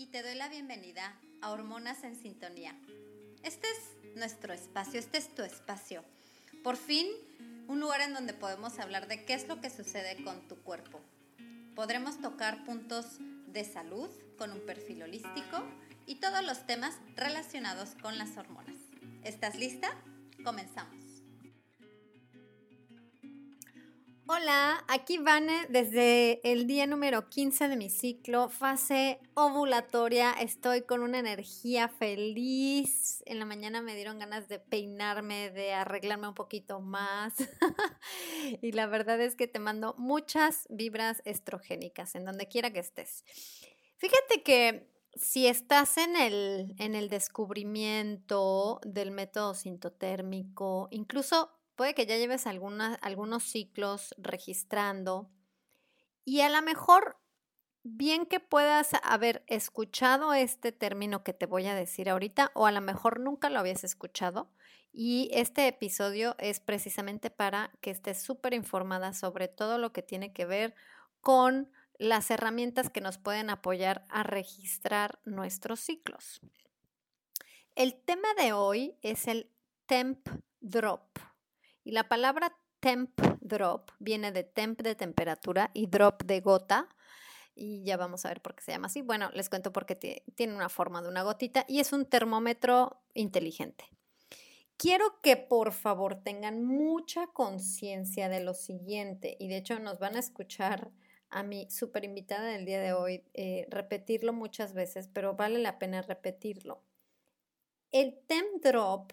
y te doy la bienvenida a Hormonas en Sintonía. Este es nuestro espacio, este es tu espacio. Por fin, un lugar en donde podemos hablar de qué es lo que sucede con tu cuerpo. Podremos tocar puntos de salud con un perfil holístico y todos los temas relacionados con las hormonas. ¿Estás lista? Comenzamos. Hola, aquí Vane desde el día número 15 de mi ciclo, fase ovulatoria. Estoy con una energía feliz. En la mañana me dieron ganas de peinarme, de arreglarme un poquito más. y la verdad es que te mando muchas vibras estrogénicas en donde quiera que estés. Fíjate que si estás en el, en el descubrimiento del método sintotérmico, incluso puede que ya lleves algunos ciclos registrando y a lo mejor bien que puedas haber escuchado este término que te voy a decir ahorita o a lo mejor nunca lo habías escuchado y este episodio es precisamente para que estés súper informada sobre todo lo que tiene que ver con las herramientas que nos pueden apoyar a registrar nuestros ciclos. El tema de hoy es el temp drop. Y la palabra temp drop viene de temp de temperatura y drop de gota. Y ya vamos a ver por qué se llama así. Bueno, les cuento porque tiene una forma de una gotita y es un termómetro inteligente. Quiero que por favor tengan mucha conciencia de lo siguiente y de hecho nos van a escuchar a mi super invitada del día de hoy eh, repetirlo muchas veces, pero vale la pena repetirlo. El temp drop,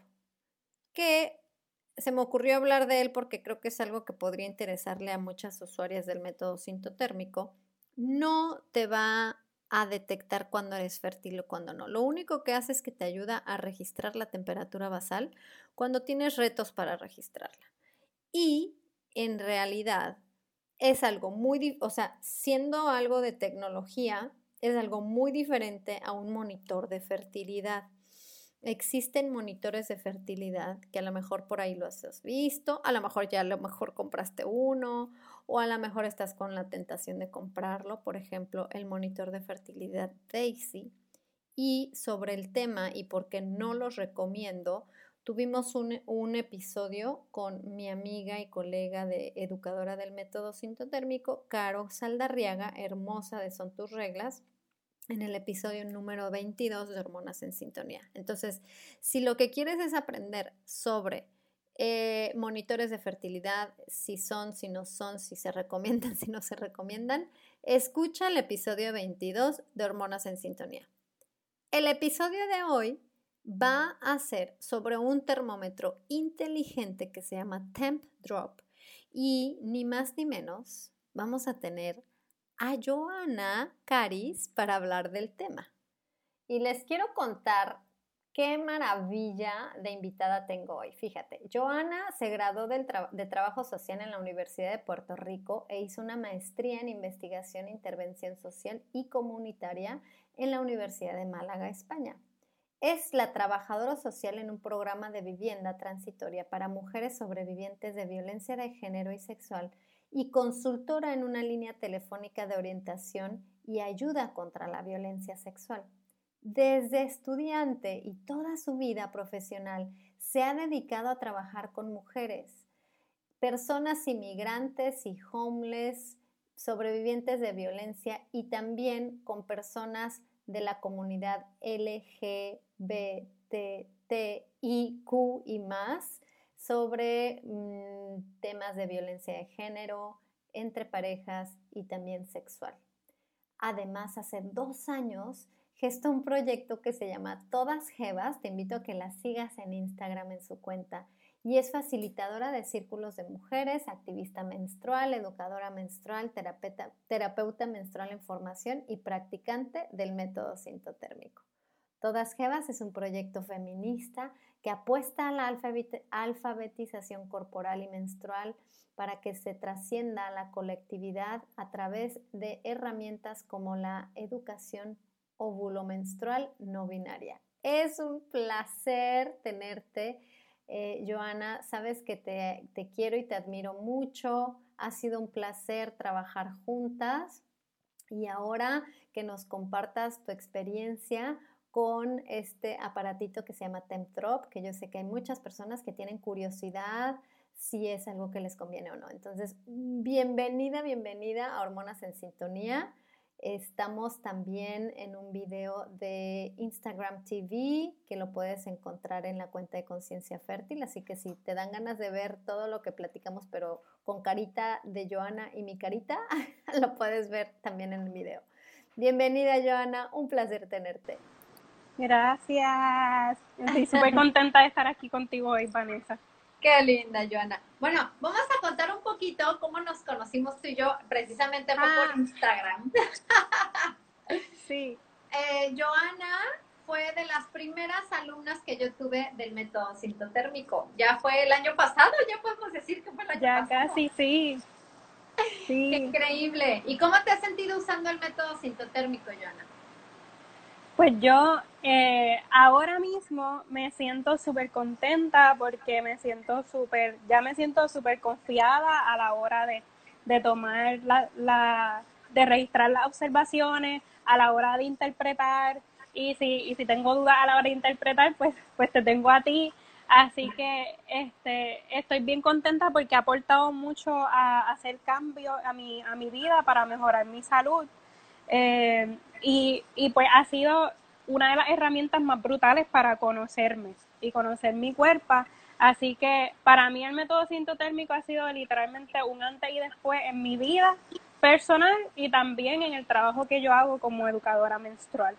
que se me ocurrió hablar de él porque creo que es algo que podría interesarle a muchas usuarias del método sintotérmico, no te va a detectar cuando eres fértil o cuando no. Lo único que hace es que te ayuda a registrar la temperatura basal cuando tienes retos para registrarla. Y en realidad es algo muy, o sea, siendo algo de tecnología, es algo muy diferente a un monitor de fertilidad. Existen monitores de fertilidad que a lo mejor por ahí lo has visto, a lo mejor ya a lo mejor compraste uno o a lo mejor estás con la tentación de comprarlo, por ejemplo, el monitor de fertilidad Daisy. Y sobre el tema y por qué no los recomiendo, tuvimos un, un episodio con mi amiga y colega de educadora del método sintotérmico, Caro Saldarriaga, hermosa de Son tus reglas en el episodio número 22 de Hormonas en Sintonía. Entonces, si lo que quieres es aprender sobre eh, monitores de fertilidad, si son, si no son, si se recomiendan, si no se recomiendan, escucha el episodio 22 de Hormonas en Sintonía. El episodio de hoy va a ser sobre un termómetro inteligente que se llama Temp Drop y ni más ni menos vamos a tener a Joana Caris para hablar del tema. Y les quiero contar qué maravilla de invitada tengo hoy. Fíjate, Joana se graduó de Trabajo Social en la Universidad de Puerto Rico e hizo una maestría en Investigación e Intervención Social y Comunitaria en la Universidad de Málaga, España. Es la trabajadora social en un programa de vivienda transitoria para mujeres sobrevivientes de violencia de género y sexual y consultora en una línea telefónica de orientación y ayuda contra la violencia sexual. Desde estudiante y toda su vida profesional se ha dedicado a trabajar con mujeres, personas inmigrantes y homeless, sobrevivientes de violencia y también con personas de la comunidad LGBTIQ y más sobre mm, temas de violencia de género, entre parejas y también sexual. Además, hace dos años gestó un proyecto que se llama Todas Jevas. Te invito a que la sigas en Instagram en su cuenta. Y es facilitadora de círculos de mujeres, activista menstrual, educadora menstrual, terapeuta, terapeuta menstrual en formación y practicante del método sintotérmico. Todas Jevas es un proyecto feminista que apuesta a la alfabetización corporal y menstrual para que se trascienda a la colectividad a través de herramientas como la educación óvulo-menstrual no binaria. Es un placer tenerte, eh, Joana. Sabes que te quiero y te admiro mucho. Ha sido un placer trabajar juntas y ahora que nos compartas tu experiencia con este aparatito que se llama Temptrop, que yo sé que hay muchas personas que tienen curiosidad si es algo que les conviene o no. Entonces, bienvenida, bienvenida a Hormonas en Sintonía. Estamos también en un video de Instagram TV que lo puedes encontrar en la cuenta de Conciencia Fértil, así que si te dan ganas de ver todo lo que platicamos, pero con carita de Joana y mi carita, lo puedes ver también en el video. Bienvenida Joana, un placer tenerte. Gracias. Estoy súper contenta de estar aquí contigo hoy, Vanessa. Qué linda, Joana. Bueno, vamos a contar un poquito cómo nos conocimos tú y yo, precisamente por Ah. Instagram. Sí, Eh, Joana fue de las primeras alumnas que yo tuve del método sintotérmico. Ya fue el año pasado, ya podemos decir que fue el año ya pasado. casi, sí. Qué Sí. increíble. ¿Y cómo te has sentido usando el método sintotérmico, Joana? Pues yo eh, ahora mismo me siento súper contenta porque me siento súper, ya me siento súper confiada a la hora de, de tomar la, la, de registrar las observaciones, a la hora de interpretar y si, y si tengo dudas a la hora de interpretar, pues, pues te tengo a ti. Así que este, estoy bien contenta porque ha aportado mucho a, hacer cambios a mi, a mi vida para mejorar mi salud. Eh, y, y pues ha sido una de las herramientas más brutales para conocerme y conocer mi cuerpo. Así que para mí el método sintotérmico ha sido literalmente un antes y después en mi vida personal y también en el trabajo que yo hago como educadora menstrual.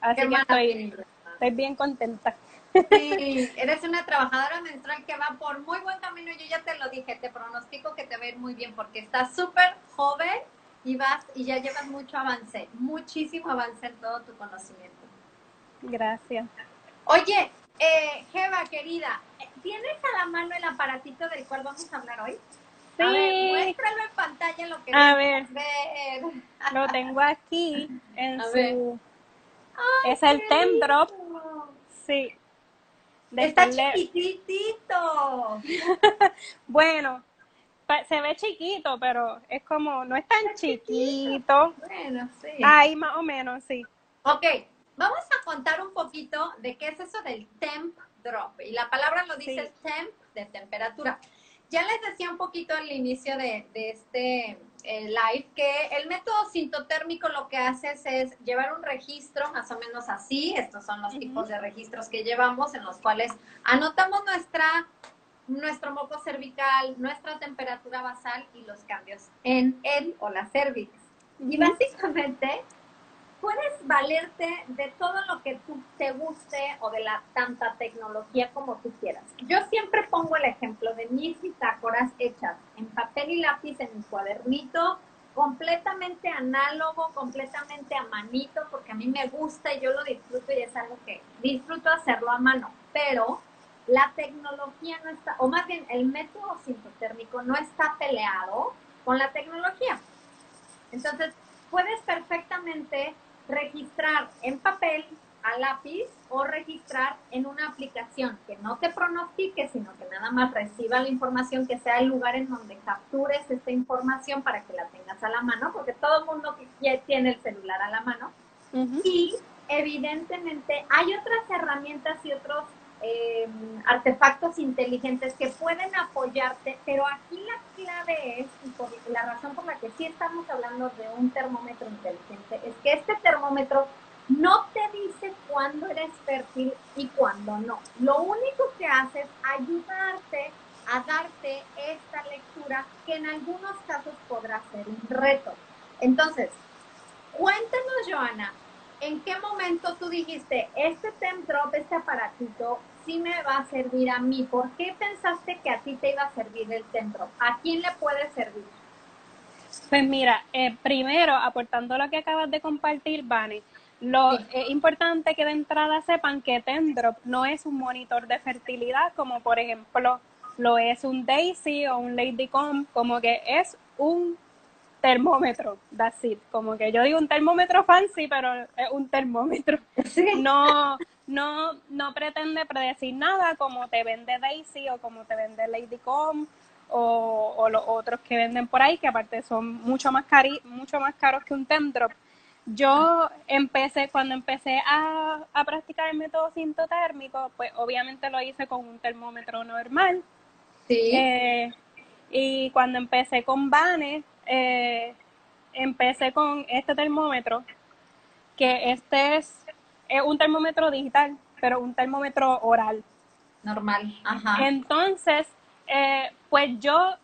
Así que estoy, estoy bien contenta. Sí, eres una trabajadora menstrual que va por muy buen camino. Yo ya te lo dije, te pronostico que te va a ir muy bien porque estás súper joven y vas y ya llevas mucho avance, muchísimo avance en todo tu conocimiento. Gracias. Oye, eh, Jeva, querida, ¿tienes a la mano el aparatito del cual vamos a hablar hoy? A ver, Sí, muéstralo en pantalla lo que A ver. ver. lo tengo aquí en A su... ver. es el qué Tem Drop, lindo. sí. De Está chiquitito. Bueno, se ve chiquito, pero es como, no es tan chiquito. Bueno, sí. Ahí más o menos, sí. Ok, vamos a contar un poquito de qué es eso del temp drop. Y la palabra lo dice temp, de temperatura. Ya les decía un poquito al inicio de, de este eh, live que el método sintotérmico lo que haces es llevar un registro más o menos así. Estos son los Ujú. tipos de registros que llevamos en los cuales anotamos nuestra nuestro moco cervical, nuestra temperatura basal y los cambios en el o la cervix. Y básicamente puedes valerte de todo lo que tú te guste o de la tanta tecnología como tú quieras. Yo siempre pongo el ejemplo de mis bitácoras hechas en papel y lápiz en mi cuadernito, completamente análogo, completamente a manito, porque a mí me gusta y yo lo disfruto y es algo que disfruto hacerlo a mano, pero la tecnología no está, o más bien el método sintotérmico no está peleado con la tecnología. Entonces, puedes perfectamente registrar en papel a lápiz o registrar en una aplicación que no te pronostique, sino que nada más reciba la información, que sea el lugar en donde captures esta información para que la tengas a la mano, porque todo el mundo que ya tiene el celular a la mano. Y evidentemente hay otras herramientas y otros eh, artefactos inteligentes que pueden apoyarte, pero aquí la clave es, y por la razón por la que sí estamos hablando de un termómetro inteligente, es que este termómetro no te dice cuándo eres fértil y cuándo no. Lo único que hace es ayudarte a darte esta lectura que en algunos casos podrá ser un reto. Entonces, cuéntanos, Joana, ¿en qué momento tú dijiste, este Temdrop, este aparatito, sí me va a servir a mí? ¿Por qué pensaste que a ti te iba a servir el Temdrop? ¿A quién le puede servir? Pues mira, eh, primero, aportando lo que acabas de compartir, Vane, lo, es importante que de entrada sepan que Tendrop no es un monitor de fertilidad como por ejemplo lo es un Daisy o un Ladycomb, como que es un termómetro, that's it. Como que yo digo un termómetro fancy, pero es un termómetro. No, no, no pretende predecir nada como te vende Daisy o como te vende Ladycomb o, o los otros que venden por ahí, que aparte son mucho más, cari mucho más caros que un Tendrop. Yo empecé, cuando empecé a, a practicar el método sintotérmico, pues obviamente lo hice con un termómetro normal. Sí. Eh, y cuando empecé con Bane, eh, empecé con este termómetro, que este es, es un termómetro digital, pero un termómetro oral. Normal. Ajá. Entonces, eh, pues yo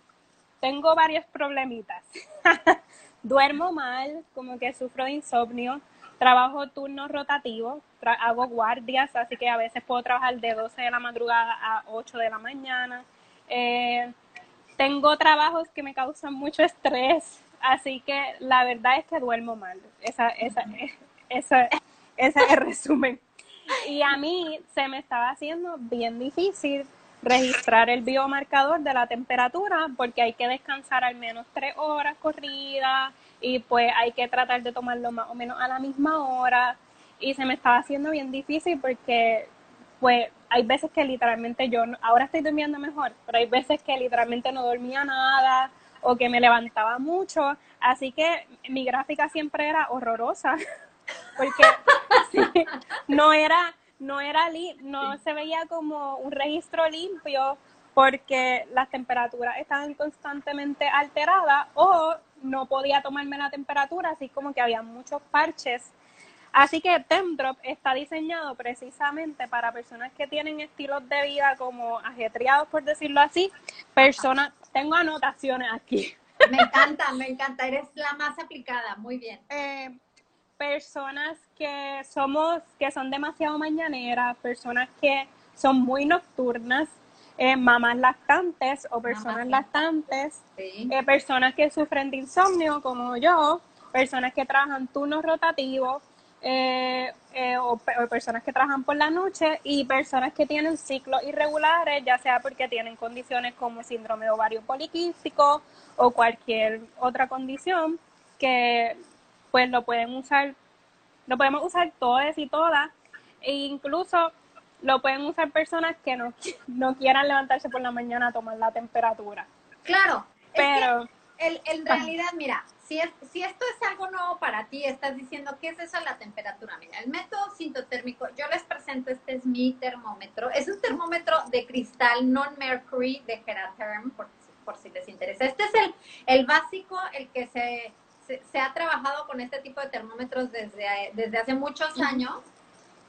tengo varios problemitas. Duermo mal, como que sufro de insomnio, trabajo turnos rotativos, tra- hago guardias, así que a veces puedo trabajar de 12 de la madrugada a 8 de la mañana. Eh, tengo trabajos que me causan mucho estrés, así que la verdad es que duermo mal. Esa, esa, esa, ese es el resumen. Y a mí se me estaba haciendo bien difícil registrar el biomarcador de la temperatura porque hay que descansar al menos tres horas corridas y pues hay que tratar de tomarlo más o menos a la misma hora. Y se me estaba haciendo bien difícil porque pues hay veces que literalmente yo, ahora estoy durmiendo mejor, pero hay veces que literalmente no dormía nada o que me levantaba mucho, así que mi gráfica siempre era horrorosa porque sí, no era no era li- no se veía como un registro limpio porque las temperaturas estaban constantemente alteradas o no podía tomarme la temperatura, así como que había muchos parches. Así que Temdrop está diseñado precisamente para personas que tienen estilos de vida como ajetreados, por decirlo así. Personas, tengo anotaciones aquí. Me encanta, me encanta. Eres la más aplicada. Muy bien. eh, personas que somos, que son demasiado mañaneras, personas que son muy nocturnas, eh, mamás lactantes o personas lactantes, Sí. eh, personas que sufren de insomnio como yo, personas que trabajan turnos rotativos, eh, eh, o, o personas que trabajan por la noche y personas que tienen ciclos irregulares, ya sea porque tienen condiciones como síndrome de ovario poliquístico o cualquier otra condición que pues lo pueden usar, lo podemos usar todos y todas, e incluso lo pueden usar personas que no, no quieran levantarse por la mañana a tomar la temperatura. Claro. es que Pero el- en realidad, mira, si, es, si esto es algo nuevo para ti, estás diciendo, ¿qué es eso la temperatura? Mira, el método sintotérmico, yo les presento, este es mi termómetro. Es un termómetro de cristal non-mercury de Geraterm, por, si- por si les interesa. Este es el, el básico, el que se, se, se ha trabajado con este tipo de termómetros desde, desde hace muchos años.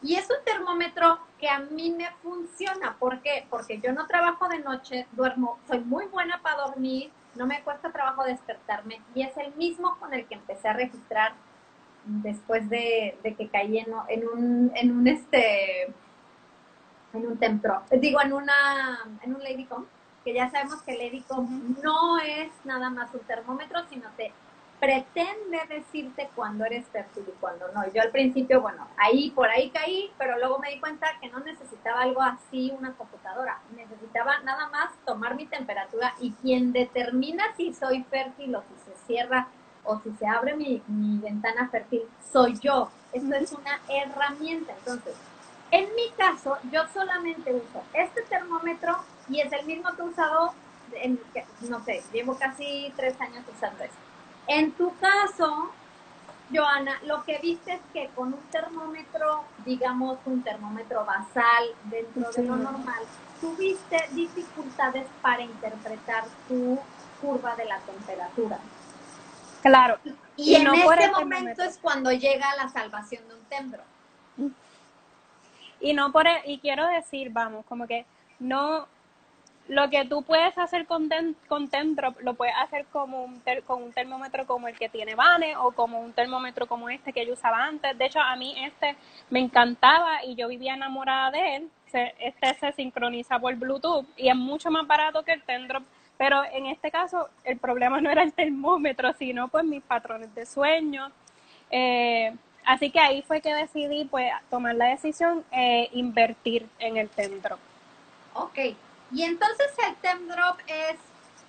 Y es un termómetro que a mí me funciona. ¿Por qué? Porque yo no trabajo de noche, duermo, soy muy buena para dormir, no me cuesta trabajo despertarme y es el mismo con el que empecé a registrar después de, de que caí en, en un, en un este en un templo, digo en una en un Ladycom, que ya sabemos que el Ladycom no es nada más un termómetro, sino te pretende decirte cuándo eres fértil y cuándo no. Yo al principio, bueno, ahí por ahí caí, pero luego me di cuenta que no necesitaba algo así, una computadora. Necesitaba nada más tomar mi temperatura y quien determina si soy fértil o si se cierra o si se abre mi, mi ventana fértil soy yo. Esto es una herramienta. Entonces, en mi caso, yo solamente uso este termómetro y es el mismo que he usado, en, que- no sé, llevo casi tres años usando esto. En tu caso, Joana, lo que viste es que con un termómetro, digamos un termómetro basal dentro de lo normal, tuviste dificultades para interpretar tu curva de la temperatura. claro, Y, Y en no el momento es cuando llega la salvación de un tembro. y no por e- y quiero decir, vamos, como que no lo que tú puedes hacer con, ten- con lo puedes hacer como un con un termómetro como el que tiene Vane o como un termómetro como este que yo usaba antes. De hecho, a mí este me encantaba y yo vivía enamorada de él. Este se sincroniza por Bluetooth y es mucho más barato que el Tendrop. Pero en este caso, el problema no era el termómetro, sino pues mis patrones de sueño. Eh, Así que ahí fue que decidí pues tomar la decisión e invertir en el Tendrop. Ok, y entonces el Temdrop es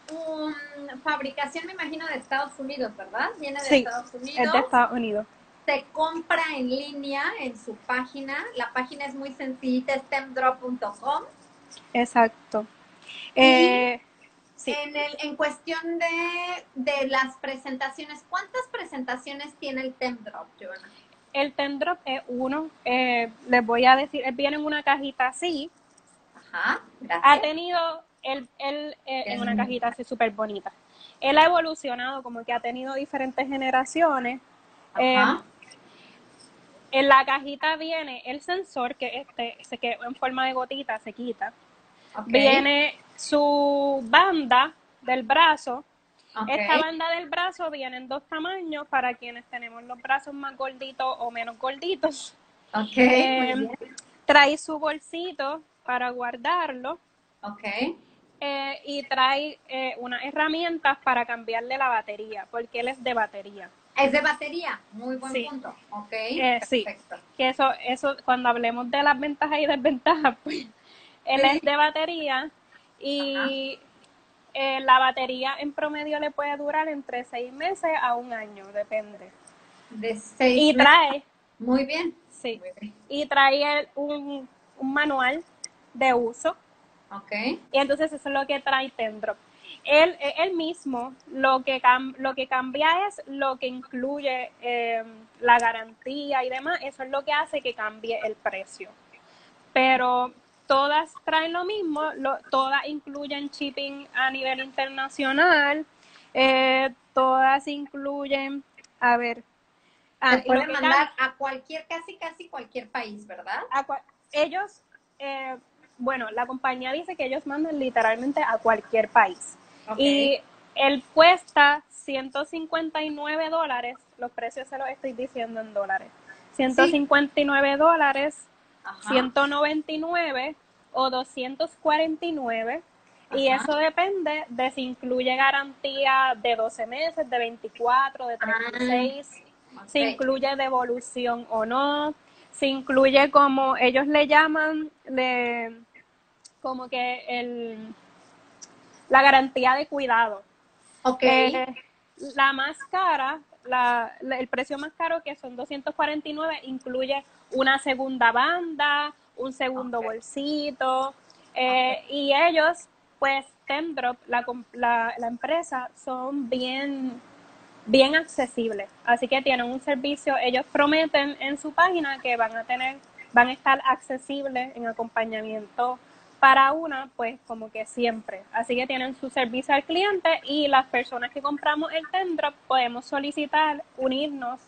una fabricación, me imagino, de Estados Unidos, ¿verdad? Viene de Sí, Estados Unidos. Es de Estados Unidos. Se compra en línea en su página. La página es muy sencillita, es temdrop.com. Exacto. Eh, sí. En, el, en cuestión de, de las presentaciones, ¿cuántas presentaciones tiene el Temdrop, Joana? El Tendrop es uno. eh, les voy a decir, él viene en una cajita así. Ajá, Ha tenido, él, él eh, en una cajita así súper bonita. Él ha evolucionado, como que ha tenido diferentes generaciones. Eh, Ajá. en la cajita viene el sensor, que este, se que en forma de gotita se quita. ok, Viene su banda del brazo. ok, Esta banda del brazo viene en dos tamaños para quienes tenemos los brazos más gorditos o menos gorditos. ok, Eh, muy bien. trae su bolsito para guardarlo ok, eh, y trae eh, unas herramientas para cambiarle la batería, porque él es de batería. es de batería, muy buen Sí. punto, ok, Eh, sí. perfecto. Que eso, eso, cuando hablemos de las ventajas y desventajas, pues él Sí. es de batería y la batería en promedio le puede durar entre seis meses a un año, depende. De seis Y meses. trae, Muy bien, sí, muy bien, y trae un manual de uso. ok, Y entonces eso es lo que trae Tendrop. Él, eh, él mismo lo que, cam- lo que cambia es lo que incluye eh, la garantía y demás. Eso es lo que hace que cambie el precio. Pero todas traen lo mismo, lo- todas incluyen shipping a nivel internacional, eh, todas incluyen, a ver, ah, Se que mandar a cualquier, casi, casi cualquier país, ¿verdad? a ellos, eh, bueno, la compañía dice que ellos mandan literalmente a cualquier país. Y él cuesta 159 dólares, los precios se los estoy diciendo en dólares. 159 dólares, Ajá. 199 o 249. Y eso depende de si incluye garantía de 12 meses, de 24, de 36 Ok. si incluye devolución o no, si incluye como ellos le llaman, le, como que el, la garantía de cuidado. Ok, Eh, la más cara, la, la- el precio más caro que son 249 incluye una segunda banda, un segundo bolsito eh, y ellos pues Tendrop, la, la, la empresa son bien bien accesibles. Así que tienen un servicio ellos prometen en su página que van a tener van a estar accesibles en acompañamiento para una, pues como que siempre. Así que tienen su servicio al cliente y las personas que compramos el Tendrop podemos solicitar unirnos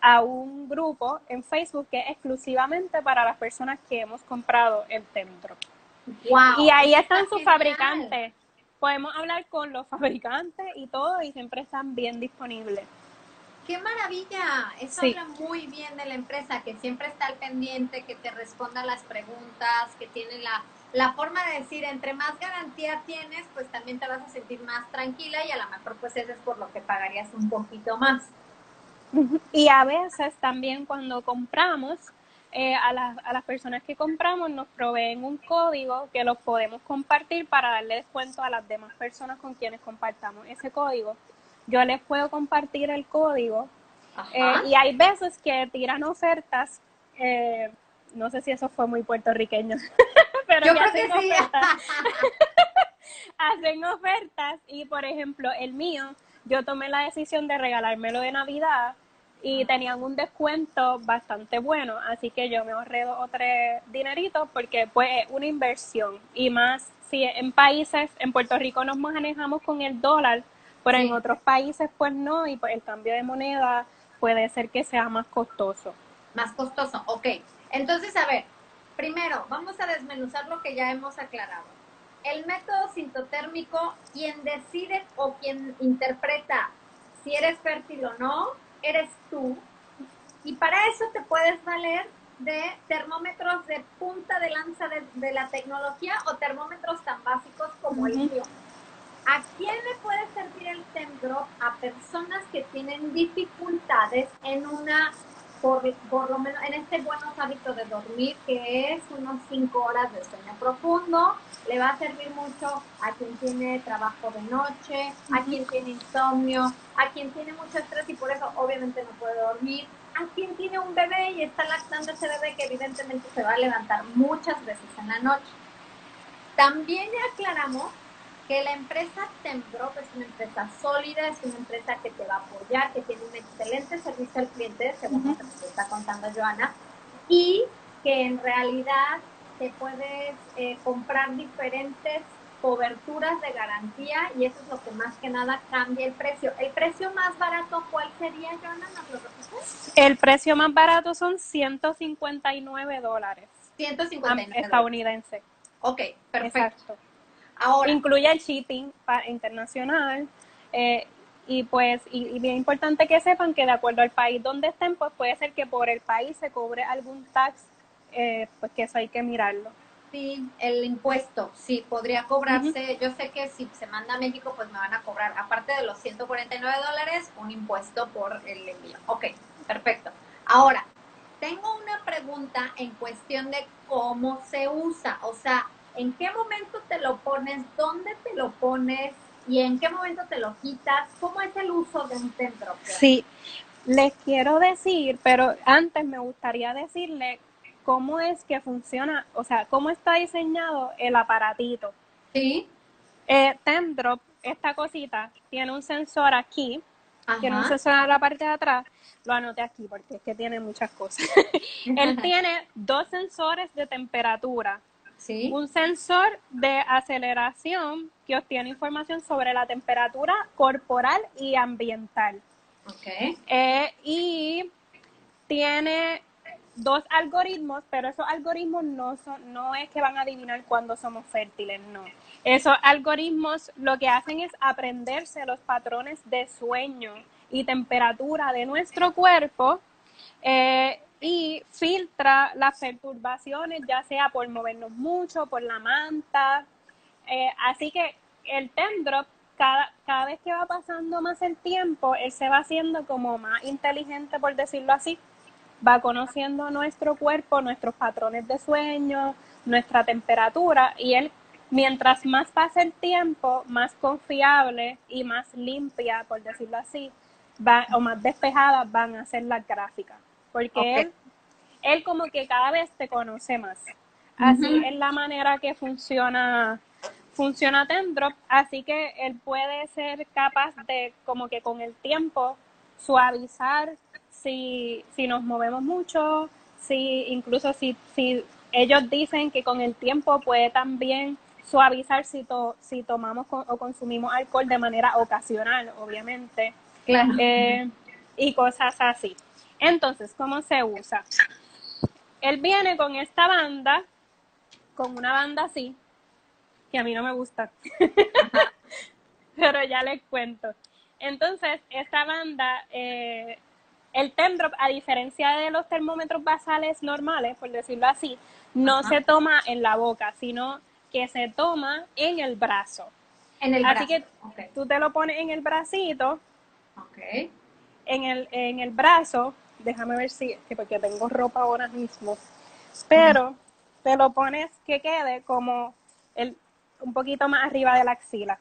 a un grupo en Facebook que es exclusivamente para las personas que hemos comprado el Tendrop. wow. Y ahí están está sus genial. fabricantes. Podemos hablar con los fabricantes y todo y siempre están bien disponibles. ¡Qué maravilla! Eso Sí. habla muy bien de la empresa, que siempre está al pendiente, que te responda las preguntas, que tiene la, la forma de decir, entre más garantía tienes, pues también te vas a sentir más tranquila y a lo mejor pues eso es por lo que pagarías un poquito más. Y a veces también cuando compramos, eh, a, las, a las personas que compramos nos proveen un código que los podemos compartir para darle descuento a las demás personas con quienes compartamos ese código. Yo les puedo compartir el código eh, y hay veces que tiran ofertas, eh, no sé si eso fue muy puertorriqueño, pero Yo que creo que hacen sí. ofertas hacen ofertas y por ejemplo el mío yo tomé la decisión de regalármelo de Navidad y tenían un descuento bastante bueno, así que yo me ahorré dos o tres dineritos porque pues es una inversión y más si en países, en Puerto Rico nos manejamos con el dólar, pero Sí. en otros países pues no y pues el cambio de moneda puede ser que sea más costoso. Más costoso, ok. Entonces, a ver, primero, vamos a desmenuzar lo que ya hemos aclarado. El método sintotérmico, quien decide o quien interpreta si eres fértil o no, eres tú. Y para eso te puedes valer de termómetros de punta de lanza de, de la tecnología o termómetros tan básicos como el mío. ¿A quién le puede servir el Temdrop? A personas que tienen dificultades en una por, por lo menos en este buenos hábitos de dormir, que es unos 5 horas de sueño profundo, le va a servir mucho a quien tiene trabajo de noche, a quien tiene insomnio, a quien tiene mucho estrés y por eso obviamente no puede dormir, a quien tiene un bebé y está lactando ese bebé que evidentemente se va a levantar muchas veces en la noche. También ya aclaramos que la empresa Temprop es una empresa sólida, es una empresa que te va a apoyar, que tiene un excelente servicio al cliente, según lo que nos está contando Joana, y que en realidad te puedes eh, comprar diferentes coberturas de garantía y eso es lo que más que nada cambia el precio. ¿El precio más barato cuál sería, Joana? ¿Nos lo repites? El precio más barato son 159 dólares. 159 estadounidense. Ok, perfecto. Exacto. Ahora, Incluye el shipping pa- internacional. eh, y pues, y, y bien importante que sepan que de acuerdo al país donde estén, pues puede ser que por el país se cobre algún tax, eh, pues que eso hay que mirarlo. Sí, el impuesto, sí, podría cobrarse. Yo sé que si se manda a México, pues me van a cobrar, aparte de los 149 dólares, un impuesto por el envío. Ok, perfecto. Ahora, tengo una pregunta en cuestión de cómo se usa. O sea, ¿en qué momento te lo pones? ¿Dónde te lo pones? ¿Y en qué momento te lo quitas? ¿Cómo es el uso de un templo? Sí, les quiero decir, pero antes me gustaría decirle cómo es que funciona, o sea, cómo está diseñado el aparatito. Sí. Eh, Temdrop, esta cosita, tiene un sensor aquí, tiene un Ajá. sensor en la parte de atrás, lo anoté aquí porque es que tiene muchas cosas. Él tiene dos sensores de temperatura, Sí. un sensor de aceleración que obtiene información sobre la temperatura corporal y ambiental. Ok. Eh, y tiene dos algoritmos, pero esos algoritmos no son, no es que van a adivinar cuándo somos fértiles, no. Esos algoritmos lo que hacen es aprenderse los patrones de sueño y temperatura de nuestro cuerpo eh, y filtra las perturbaciones, ya sea por movernos mucho, por la manta. Eh, así que el Temdrop, cada, cada vez que va pasando más el tiempo, él se va haciendo como más inteligente, por decirlo así. Va conociendo nuestro cuerpo, nuestros patrones de sueño, nuestra temperatura, y él, mientras más pasa el tiempo, más confiable y más limpia, por decirlo así, va, o más despejadas van a ser las gráficas. Porque él, él como que cada vez te conoce más. Así es la manera que funciona funciona Tendrop, así que él puede ser capaz de como que con el tiempo suavizar si, si nos movemos mucho, si incluso si, si ellos dicen que con el tiempo puede también suavizar si, to- si tomamos con- o consumimos alcohol de manera ocasional, obviamente Claro. eh, y cosas así. Entonces, ¿cómo se usa? Él viene con esta banda, con una banda así, que a mí no me gusta, pero ya les cuento. Entonces, esta banda, eh, el Temdrop, a diferencia de los termómetros basales normales, por decirlo así, no Ajá. se toma en la boca, sino que se toma en el brazo. En el Así brazo. que Ok. tú te lo pones en el bracito, Ok. en el, en el brazo, déjame ver si, que porque tengo ropa ahora mismo, pero te lo pones que quede como el, un poquito más arriba de la axila,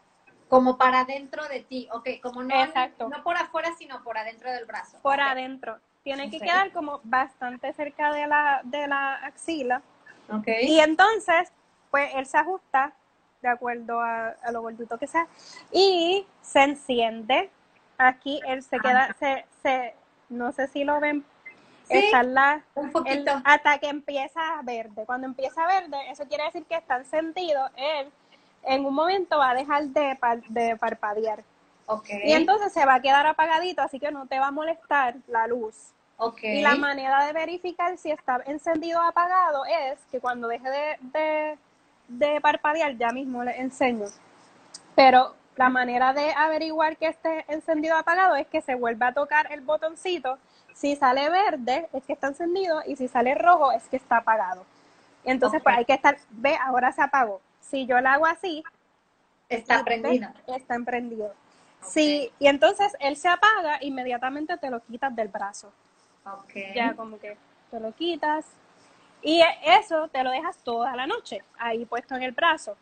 Como para adentro de ti, ok, como no, Exacto. no por afuera, sino por adentro del brazo. por adentro. Tiene que quedar como bastante cerca de la, de la axila. Ok. Y entonces, pues él se ajusta de acuerdo a, a lo gordito que sea y se enciende. Aquí él se queda, se, se, no sé si lo ven, Sí, está la, un el- poquito. hasta que empieza verde. Cuando empieza verde, eso quiere decir que está encendido. Él en un momento va a dejar de, par- de parpadear. Y entonces se va a quedar apagadito, así que no te va a molestar la luz. Y la manera de verificar si está encendido o apagado es que cuando deje de, de, de parpadear, ya mismo le enseño. Pero la manera de averiguar que esté encendido o apagado es que se vuelva a tocar el botoncito. Si sale verde es que está encendido y si sale rojo es que está apagado. Entonces pues hay que estar, ve, ahora se apagó. Si yo lo hago así, Está ves, Está emprendido. Sí, y entonces él se apaga, inmediatamente te lo quitas del brazo. Ok. Ya como que te lo quitas. Y eso te lo dejas toda la noche ahí puesto en el brazo.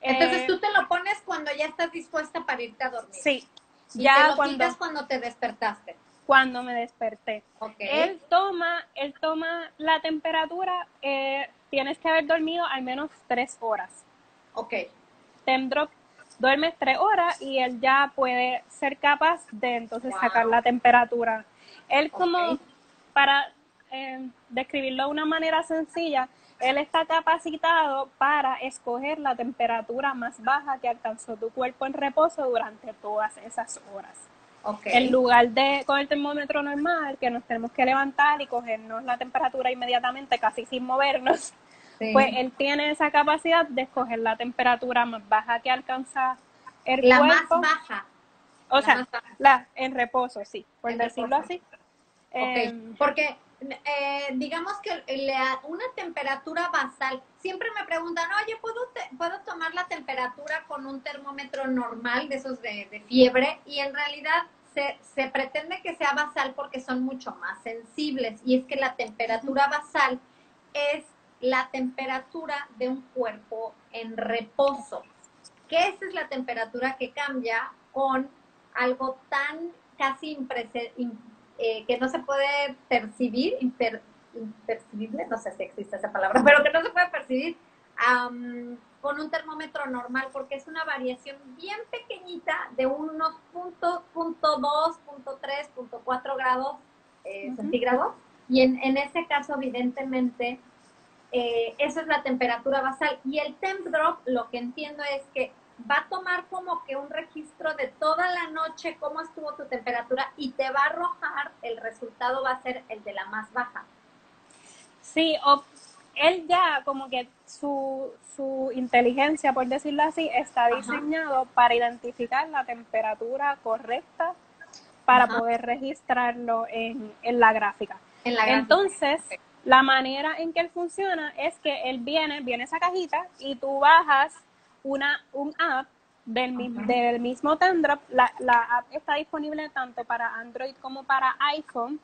Entonces Eh, tú te lo pones cuando ya estás dispuesta para irte a dormir. Sí, Y ya te lo cuando, quitas cuando te despertaste. cuando me desperté. Ok. Él toma, él toma la temperatura, eh, tienes que haber dormido al menos tres horas. Ok. Temdrop duermes tres horas y él ya puede ser capaz de entonces Wow. sacar la temperatura. Él como, para eh, describirlo de una manera sencilla, él está capacitado para escoger la temperatura más baja que alcanzó tu cuerpo en reposo durante todas esas horas. Ok. En lugar de con el termómetro normal, que nos tenemos que levantar y cogernos la temperatura inmediatamente, casi sin movernos, Sí. pues él tiene esa capacidad de escoger la temperatura más baja que alcanza el la más baja. o la sea, baja. la en reposo, sí, por En decirlo reposo. así. Ok. Em, Porque eh, digamos que le- una temperatura basal, siempre me preguntan, oye, ¿puedo, te- ¿puedo tomar la temperatura con un termómetro normal de esos de, de fiebre? Y en realidad se, se pretende que sea basal porque son mucho más sensibles. Y es que la temperatura basal es la temperatura de un cuerpo en reposo. Que esa es la temperatura que cambia con algo tan casi imprese- im- eh, que no se puede percibir, imper- impercibible, no sé si existe esa palabra, pero que no se puede percibir am, con un termómetro normal, porque es una variación bien pequeñita de unos puntos, punto dos, punto tres, punto cuatro grados eh, centígrados, y en, en ese caso, evidentemente, eh, eso es la temperatura basal. Y el temp drop, lo que entiendo es que va a tomar como que un registro de toda la noche cómo estuvo tu temperatura y te va a arrojar, el resultado va a ser el de la más baja. Sí, o él ya como que su, su inteligencia, por decirlo así, está Ajá. diseñado para identificar la temperatura correcta para Ajá. poder registrarlo en, en la gráfica. En la gráfica. Entonces, la manera en que él funciona es que él viene, viene esa cajita y tú bajas una, un app del, mi- del mismo Tendrop. La, la app está disponible tanto para Android como para iPhone.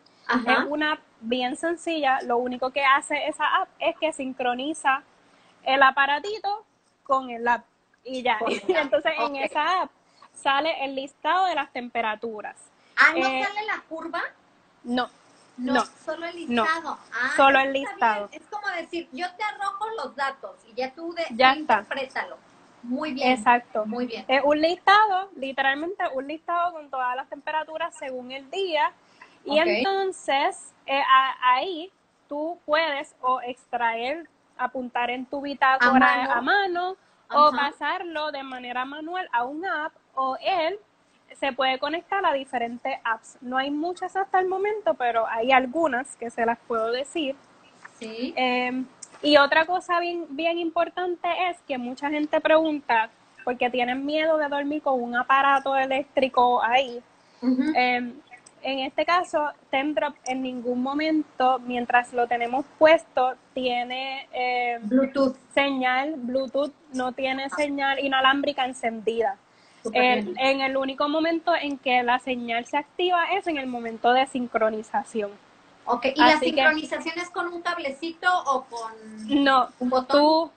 Es una app bien sencilla. Lo único que hace esa app es que sincroniza el aparatito con el app. Y ya. Entonces, en esa app sale el listado de las temperaturas. Ah, ¿no eh, sale la curva? No, No, no. solo el no. listado. Ah, Solo el listado. bien. Es como decir, yo te arrojo los datos y ya tú, de, Ya tú está. Muy bien. Exacto. Muy bien. Es un listado, literalmente un listado con todas las temperaturas según el día. Y entonces eh, a- ahí tú puedes o extraer, apuntar en tu bitácora mano. a mano, o pasarlo de manera manual a un app o él se puede conectar a diferentes apps. No hay muchas hasta el momento, pero hay algunas que se las puedo decir. Sí. Eh, y otra cosa bien, bien importante es que mucha gente pregunta, porque tienen miedo de dormir con un aparato eléctrico ahí. Eh, en este caso, Temdrop en ningún momento, mientras lo tenemos puesto, tiene eh, Bluetooth. señal Bluetooth, no tiene señal inalámbrica encendida. El- en el único momento en que la señal se activa es en el momento de sincronización. Ok, ¿y la Así que- sincronización es con un cablecito o con No, un botón? tú,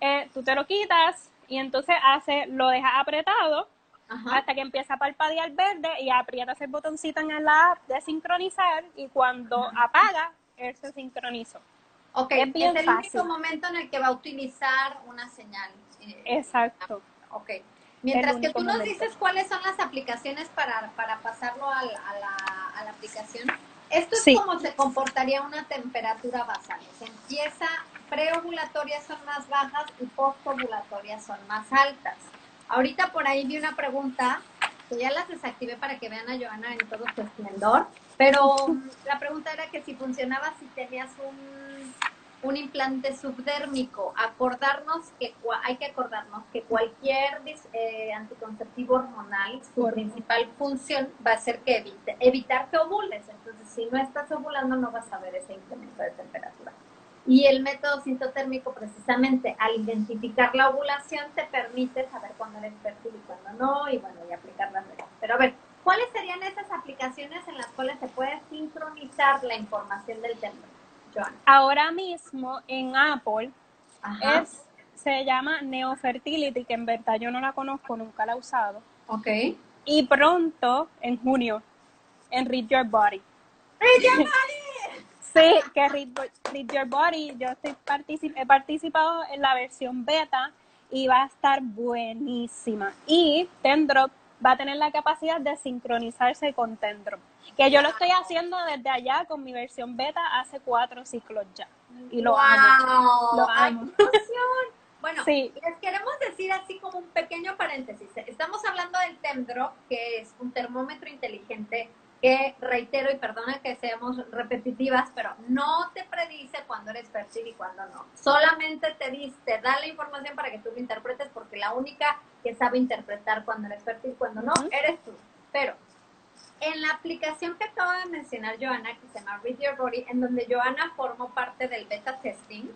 eh, tú te lo quitas y entonces hace, lo dejas apretado Ajá. hasta que empieza a parpadear verde y aprietas el botoncito en la app de sincronizar y cuando apaga, él se sincronizó. Ok, es es, bien el fácil. único momento en el que va a utilizar una señal. eh, Exacto. Ok. Mientras que tú nos momento. dices cuáles son las aplicaciones para, para pasarlo al- a, la, a la aplicación, esto es Sí. como se comportaría una temperatura basal. Se empieza, preovulatorias son más bajas y postovulatorias son más altas. Ahorita por ahí vi una pregunta que ya las desactivé para que vean a Joana en todo su esplendor, pero la pregunta era que si funcionaba si tenías un, un implante subdérmico. Acordarnos que hay que acordarnos que cualquier eh, anticonceptivo hormonal, su principal función va a ser que evite, evitar que ovules. Entonces, si no estás ovulando, no vas a ver ese incremento de temperatura. Y el método sintotérmico, precisamente, al identificar la ovulación, te permite saber cuándo eres fértil y cuándo no, y bueno, y aplicar las reglas. Pero a ver, ¿cuáles serían esas aplicaciones en las cuales se puede sincronizar la información del templo? Ahora mismo en Apple Ajá. es, se llama Neofertility, que en verdad yo no la conozco, nunca la he usado. Ok. Y pronto, en junio, en Read Your Body. ¡Read Your Body! Sí, que Read, Read Your Body, yo estoy particip- he participado en la versión beta y va a estar buenísima. Y Tendrop va a tener la capacidad de sincronizarse con Tendrop, que yo lo estoy haciendo desde allá con mi versión beta hace cuatro ciclos ya. Y lo amo. ¡Wow! Lo ¡Ay, amo. emoción! Bueno, Sí. les queremos decir así como un pequeño paréntesis. Estamos hablando del Temdrop, que es un termómetro inteligente que, reitero y perdona que seamos repetitivas, pero no te predice cuando eres fértil y cuando no. Solamente te dice, te da la información para que tú lo interpretes, porque la única que sabe interpretar cuando eres fértil y cuando no, eres tú. Pero en la aplicación que acaba de mencionar Joana, que se llama Read Your Body, en donde Joana formó parte del beta testing,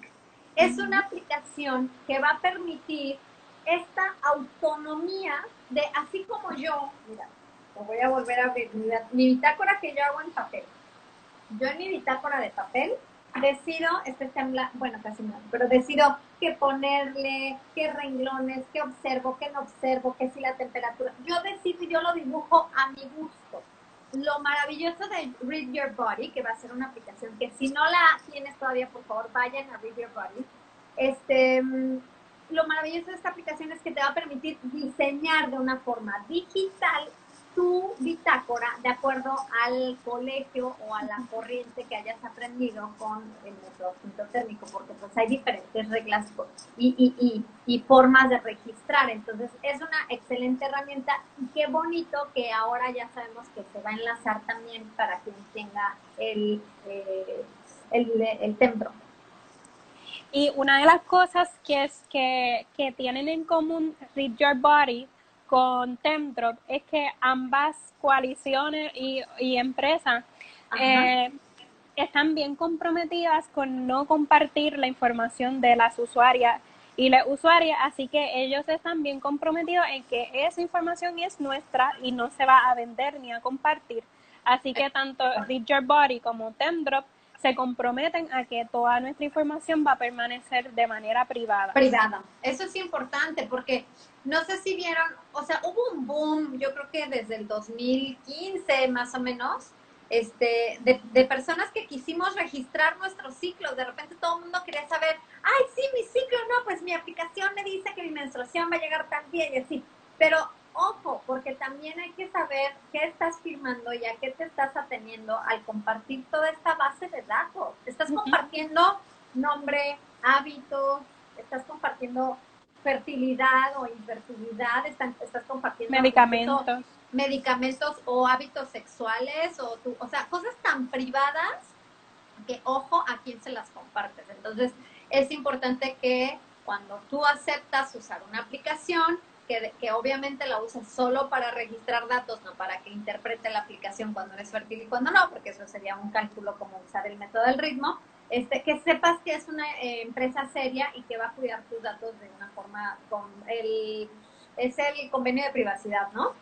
es una aplicación que va a permitir esta autonomía de, así como yo, mira, lo voy a volver a abrir, mi, mi bitácora que yo hago en papel. Yo en mi bitácora de papel decido, este está en bla- bueno, casi no, pero decido qué ponerle, qué renglones, qué observo, qué no observo, qué si la temperatura. Yo decido y yo lo dibujo a mi gusto. Lo maravilloso de Read Your Body, que va a ser una aplicación que si no la tienes todavía, por favor, vayan a Read Your Body. Este, mm, lo maravilloso de esta aplicación es que te va a permitir diseñar de una forma digital tu bitácora de acuerdo al colegio o a la corriente que hayas aprendido con el método sintotérmico, porque pues hay diferentes reglas y, y, y, y formas de registrar. Entonces es una excelente herramienta y qué bonito que ahora ya sabemos que se va a enlazar también para quien tenga el, eh, el, el templo. Y una de las cosas que, es, que, que tienen en común Read Your Body con Temdrop es que ambas coaliciones y, y empresas eh, están bien comprometidas con no compartir la información de las usuarias y las usuarias, así que ellos están bien comprometidos en que esa información es nuestra y no se va a vender ni a compartir. Así que tanto Read Your Body como Temdrop se comprometen a que toda nuestra información va a permanecer de manera privada. privada. Eso es importante porque no sé si vieron, o sea, hubo un boom, yo creo que desde el 2015 más o menos, este, de, personas que quisimos registrar nuestros ciclos. De repente todo el mundo quería saber, ay, sí, mi ciclo, no, pues mi aplicación me dice que mi menstruación va a llegar tan bien y así. Pero ojo, porque también hay que saber qué estás firmando y a qué te estás ateniendo al compartir toda esta base de datos. Estás compartiendo nombre, hábitos, estás compartiendo fertilidad o infertilidad, están- estás compartiendo Medicamentos. medicamentos o hábitos sexuales o tu, o sea, cosas tan privadas que ojo a quién se las compartes. Entonces, es importante que cuando tú aceptas usar una aplicación, que, que obviamente la uses solo para registrar datos, no para que interprete la aplicación cuando eres fértil y cuando no, porque eso sería un cálculo como usar el método del ritmo, este, que sepas que es una eh, empresa seria y que va a cuidar tus datos de una forma con el es el convenio de privacidad, ¿no?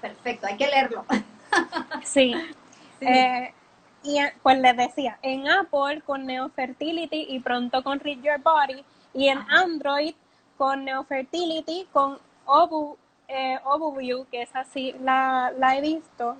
Perfecto, hay que leerlo. Sí. Eh, y pues les decía, en Apple con Neofertility y pronto con Read Your Body, y en Ajá. Android con Neofertility, con Ovu, eh, OvuView, que es así, la, la he visto,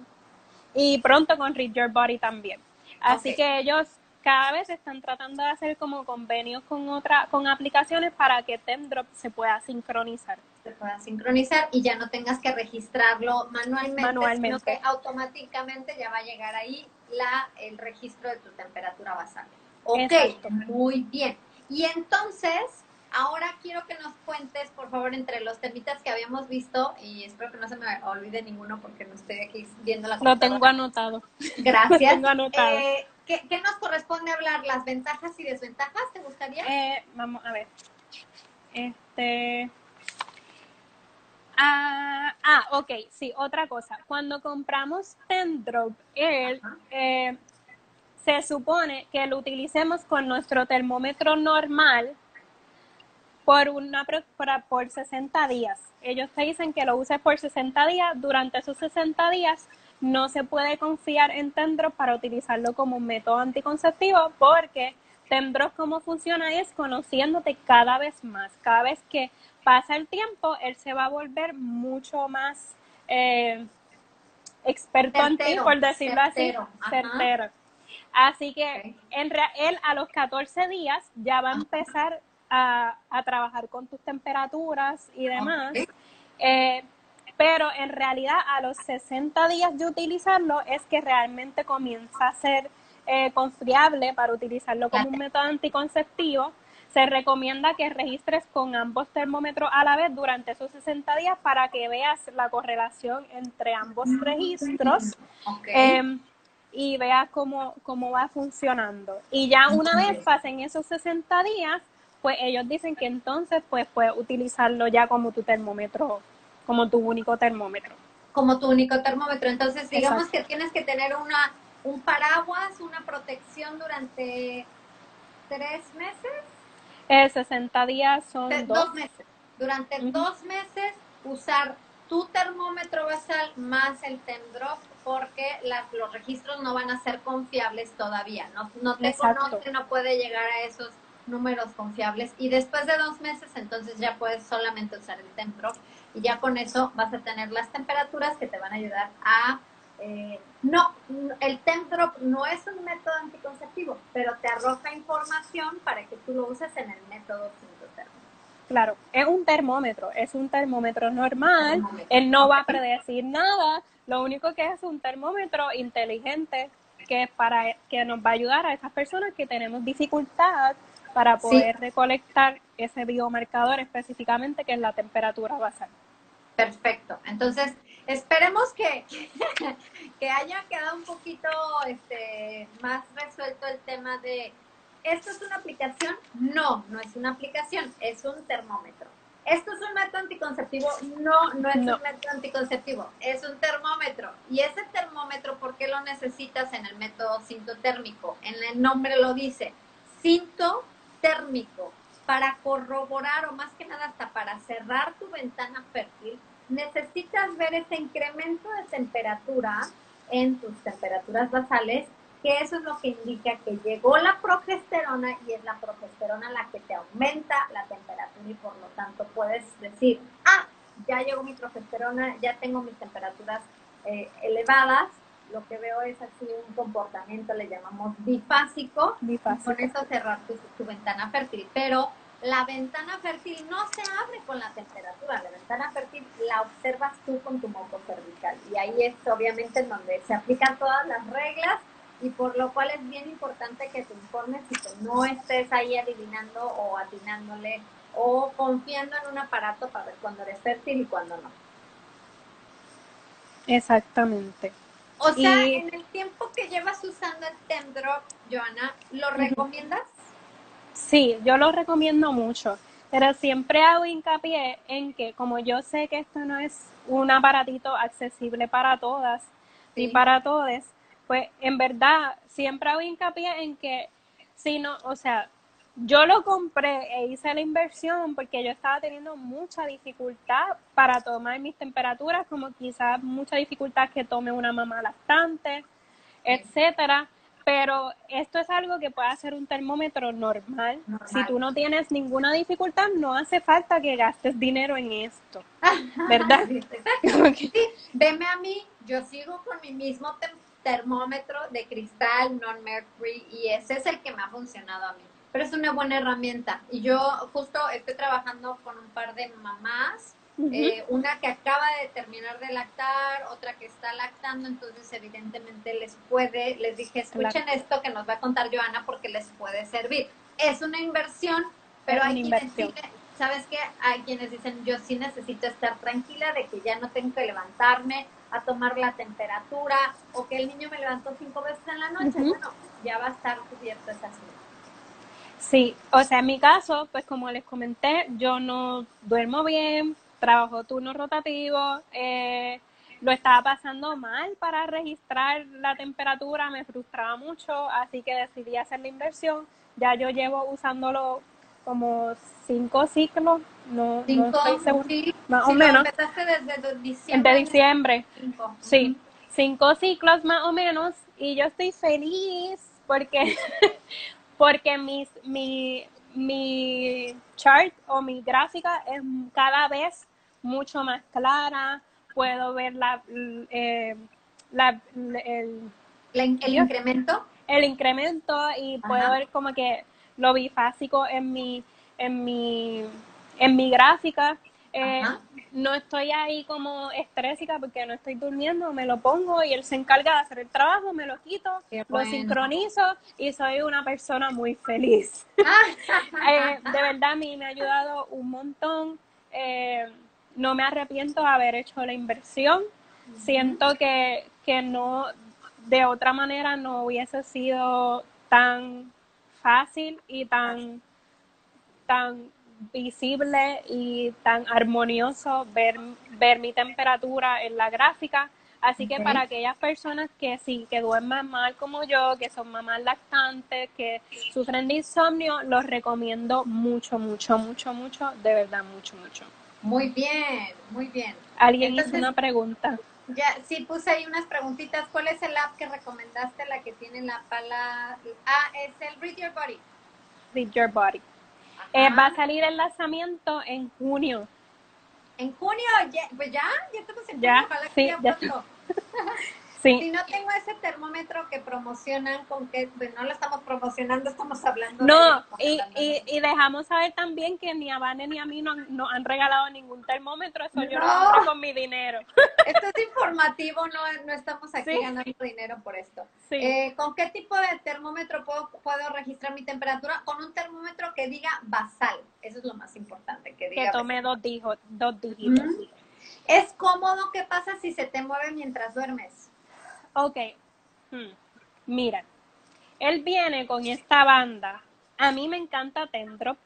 y pronto con Read Your Body también. Así que ellos cada vez están tratando de hacer como convenios con otra, con aplicaciones para que Temdrop se pueda sincronizar. se pueda sincronizar y ya no tengas que registrarlo manualmente, Manualmente. sino que automáticamente ya va a llegar ahí la, el registro de tu temperatura basal. Ok, Exacto. muy bien. Y entonces, ahora quiero que nos cuentes, por favor, entre los temitas que habíamos visto, y espero que no se me olvide ninguno porque no estoy aquí viendo la Lo tengo anotado. Gracias. tengo anotado. Eh, ¿qué, qué nos corresponde hablar? ¿Las ventajas y desventajas? ¿Te gustaría? Eh, vamos a ver. Este. Ah, ah, ok, sí, otra cosa. Cuando compramos Tendrop Air, eh, se supone que lo utilicemos con nuestro termómetro normal por, una, por, por 60 días. Ellos te dicen que lo uses por 60 días. Durante esos 60 días no se puede confiar en Tendros para utilizarlo como un método anticonceptivo porque Tendros cómo funciona es conociéndote cada vez más. Cada vez que pasa el tiempo, él se va a volver mucho más eh, experto en ti, por decirlo así, certero. Así que en él a los 14 días ya va a empezar a, trabajar con tus temperaturas y demás. Eh, pero en realidad a los 60 días de utilizarlo es que realmente comienza a ser eh, confiable para utilizarlo como un método anticonceptivo. Se recomienda que registres con ambos termómetros a la vez durante esos 60 días para que veas la correlación entre ambos registros em, y veas cómo, cómo va funcionando. Y ya una vez pasen esos 60 días, pues ellos dicen que entonces pues puedes utilizarlo ya como tu termómetro, como tu único termómetro. Como tu único termómetro. Entonces, digamos que tienes que tener una un paraguas, una protección durante tres meses. Eh, 60 días son dos. meses. Durante dos meses usar tu termómetro basal más el Temdrop porque las, los registros no van a ser confiables todavía. No, no te conoce, no puede llegar a esos números confiables y después de dos meses entonces ya puedes solamente usar el Temdrop y ya con eso vas a tener las temperaturas que te van a ayudar a eh, no, el Temdrop no es un método anticonceptivo, pero te arroja información para que tú lo uses en el método sintotérmico. Claro, es un termómetro, es un termómetro normal, él no va a predecir nada, lo único que es un termómetro inteligente que para que nos va a ayudar a esas personas que tenemos dificultad para poder recolectar ese biomarcador específicamente que es la temperatura basal. Perfecto. Entonces, esperemos que, que haya quedado un poquito este, más resuelto el tema de, ¿esto es una aplicación? No, no es una aplicación, es un termómetro. ¿Esto es un método anticonceptivo? No, no es un método anticonceptivo, es un termómetro. Y ese termómetro, ¿por qué lo necesitas en el método sintotérmico? En el nombre lo dice, sintotérmico, para corroborar o más que nada hasta para cerrar tu ventana fértil necesitas ver ese incremento de temperatura en tus temperaturas basales, que eso es lo que indica que llegó la progesterona y es la progesterona la que te aumenta la temperatura y por lo tanto puedes decir, ah, ya llegó mi progesterona, ya tengo mis temperaturas eh, elevadas, lo que veo es así un comportamiento, le llamamos bifásico, bifásico. con eso cerrar tu, tu ventana fértil, pero la ventana fértil no se abre con la temperatura, la ventana fértil la observas tú con tu moco cervical y ahí es obviamente en donde se aplican todas las reglas y por lo cual es bien importante que te informes y que no estés ahí adivinando o atinándole o confiando en un aparato para ver cuándo eres fértil y cuándo no. Exactamente. O sea, en el tiempo que llevas usando el Temdrop, Joana, ¿lo recomiendas? Sí, yo lo recomiendo mucho, pero siempre hago hincapié en que como yo sé que esto no es un aparatito accesible para todas ni para todos, pues en verdad siempre hago hincapié en que si no, o sea, yo lo compré e hice la inversión porque yo estaba teniendo mucha dificultad para tomar mis temperaturas, como quizás mucha dificultad que tome una mamá lactante, etcétera pero esto es algo que puede hacer un termómetro normal. Si tú no tienes ninguna dificultad, no hace falta que gastes dinero en esto, ¿verdad? sí, veme a mí, yo sigo con mi mismo termómetro de cristal non-mercury y ese es el que me ha funcionado a mí. Pero es una buena herramienta y yo justo estoy trabajando con un par de mamás eh, una que acaba de terminar de lactar, otra que está lactando, entonces evidentemente les puede, les dije, escuchen esto que nos va a contar Joana porque les puede servir. Es una inversión, pero hay quienes ¿sabes qué? Hay quienes dicen, yo sí necesito estar tranquila de que ya no tengo que levantarme a tomar la temperatura o que el niño me levantó cinco veces en la noche. Bueno, ya va a estar cubierto esa situación. Sí, o sea, en mi caso, pues como les comenté, yo no duermo bien, trabajo turno rotativo, eh, lo estaba pasando mal para registrar la temperatura, me frustraba mucho, así que decidí hacer la inversión. Ya yo llevo usándolo como cinco ciclos, no, no Cinco, estoy segura, sí, más sí, o menos, empezaste desde diciembre. diciembre. Cinco. Sí, cinco ciclos más o menos y yo estoy feliz porque porque mis, mi, mi chart o mi gráfica es cada vez mucho más clara, puedo ver la, eh, la- el, La- el incremento. el incremento y puedo ver como que lo bifásico en mi, en mi, en mi gráfica. Eh, no estoy ahí como estrésica porque no estoy durmiendo, me lo pongo y él se encarga de hacer el trabajo, me lo quito, Qué lo bueno. sincronizo y soy una persona muy feliz. Eh, de verdad a mí me ha ayudado un montón. Eh, no me arrepiento de haber hecho la inversión. Siento que, que no, de otra manera no hubiese sido tan fácil y tan, tan visible y tan armonioso ver, ver mi temperatura en la gráfica. Así que Ok. para aquellas personas que sí, que duermen mal como yo, que son mamás lactantes, que sufren de insomnio, los recomiendo mucho, mucho, mucho, mucho, de verdad, mucho, mucho. Muy bien, muy bien. Alguien Entonces- hizo una pregunta. Ya, sí puse ahí unas preguntitas. ¿Cuál es el app que recomendaste? La que tiene la pala. Ah, es el Read Your Body. Read Your Body. Eh, va a salir el lanzamiento en junio. En junio, ya, pues ya, ya estamos en Ya, junio, que sí, ya ya. Sí, Si no tengo ese termómetro que promocionan, con que, pues no lo estamos promocionando, estamos hablando no, y, y, de- y dejamos saber también que ni a Vane ni a mí no, nos han regalado ningún termómetro, eso yo lo No. compré con mi dinero. Esto es informativo, no, no estamos aquí Sí. ganando dinero por esto. Sí. Eh, ¿Con qué tipo de termómetro puedo, puedo registrar mi temperatura? Con un termómetro que diga basal. Eso es lo más importante, que diga que tome dos, dijo, dos dígitos. ¿Es cómodo? ¿Qué pasa si se te mueve mientras duermes? Ok, hmm, mira, él viene con esta banda. A mí me encanta Tendrop,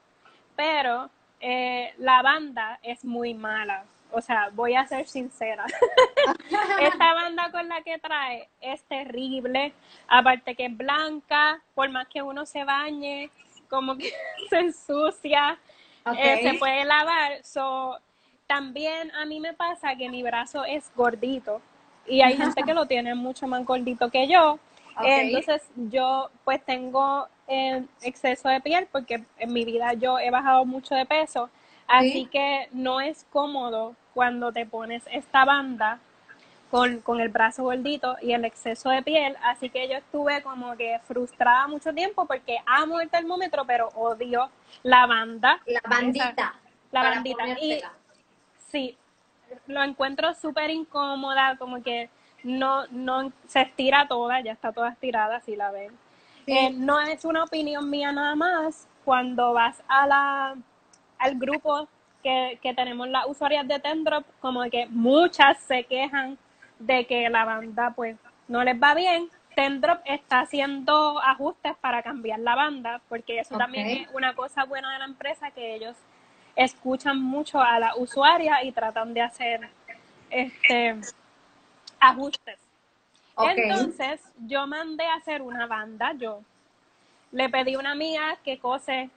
pero eh, la banda es muy mala. O sea, voy a ser sincera. Esta banda con la que trae es terrible. Aparte que es blanca, por más que uno se bañe, como que se ensucia. Eh, se puede lavar. So, también a mí me pasa que mi brazo es gordito y hay gente que lo tiene mucho más gordito que yo. Entonces yo pues tengo eh, exceso de piel porque en mi vida yo he bajado mucho de peso. Así Sí. que no es cómodo cuando te pones esta banda con, con el brazo gordito y el exceso de piel. Así que yo estuve como que frustrada mucho tiempo porque amo el termómetro, pero odio la banda. La bandita. Esa- la bandita. Y sí, lo encuentro súper incómoda, como que no, no se estira toda, ya está toda estirada, si la ven. Sí. Eh, no es una opinión mía nada más. Cuando vas a la, al grupo que, que tenemos las usuarias de Tendrop, como que muchas se quejan de que la banda pues no les va bien. Tendrop está haciendo ajustes para cambiar la banda, porque eso también es una cosa buena de la empresa, que ellos escuchan mucho a la usuaria y tratan de hacer este ajustes. Entonces, yo mandé a hacer una banda, yo le pedí a una amiga que cose,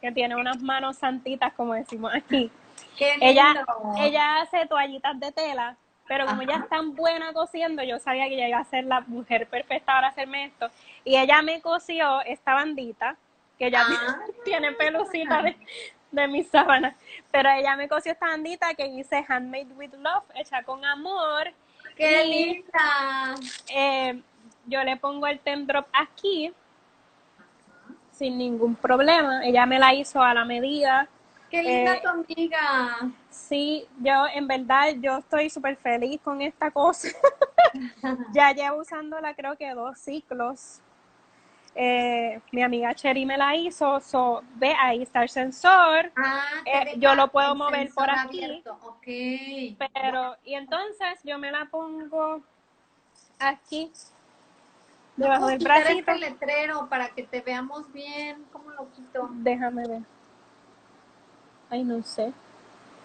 que tiene unas manos santitas, como decimos aquí. Qué Ella, lindo. ella hace toallitas de tela, pero como ella es tan buena cosiendo, yo sabía que ella iba a ser la mujer perfecta para hacerme esto. Y ella me cosió esta bandita, que ya Ah. tiene pelucita de, de mis sábanas, pero ella me cosió esta bandita que dice Handmade with Love, hecha con amor. Qué y, linda. eh, yo le pongo el Tendrop aquí sin ningún problema. Ella me la hizo a la medida. Qué linda Eh, tu amiga. Sí, yo en verdad yo estoy súper feliz con esta cosa. ya llevo usándola creo que dos ciclos. Eh, mi amiga Cherry me la hizo, so, ve ahí está el sensor, Ah, eh, yo lo puedo mover por aquí. abierto. Ok. pero y entonces yo me la pongo aquí debajo ¿Puedo del quitar bracito. este letrero para que te veamos bien? ¿Cómo lo quito? Déjame ver. Ay, no sé.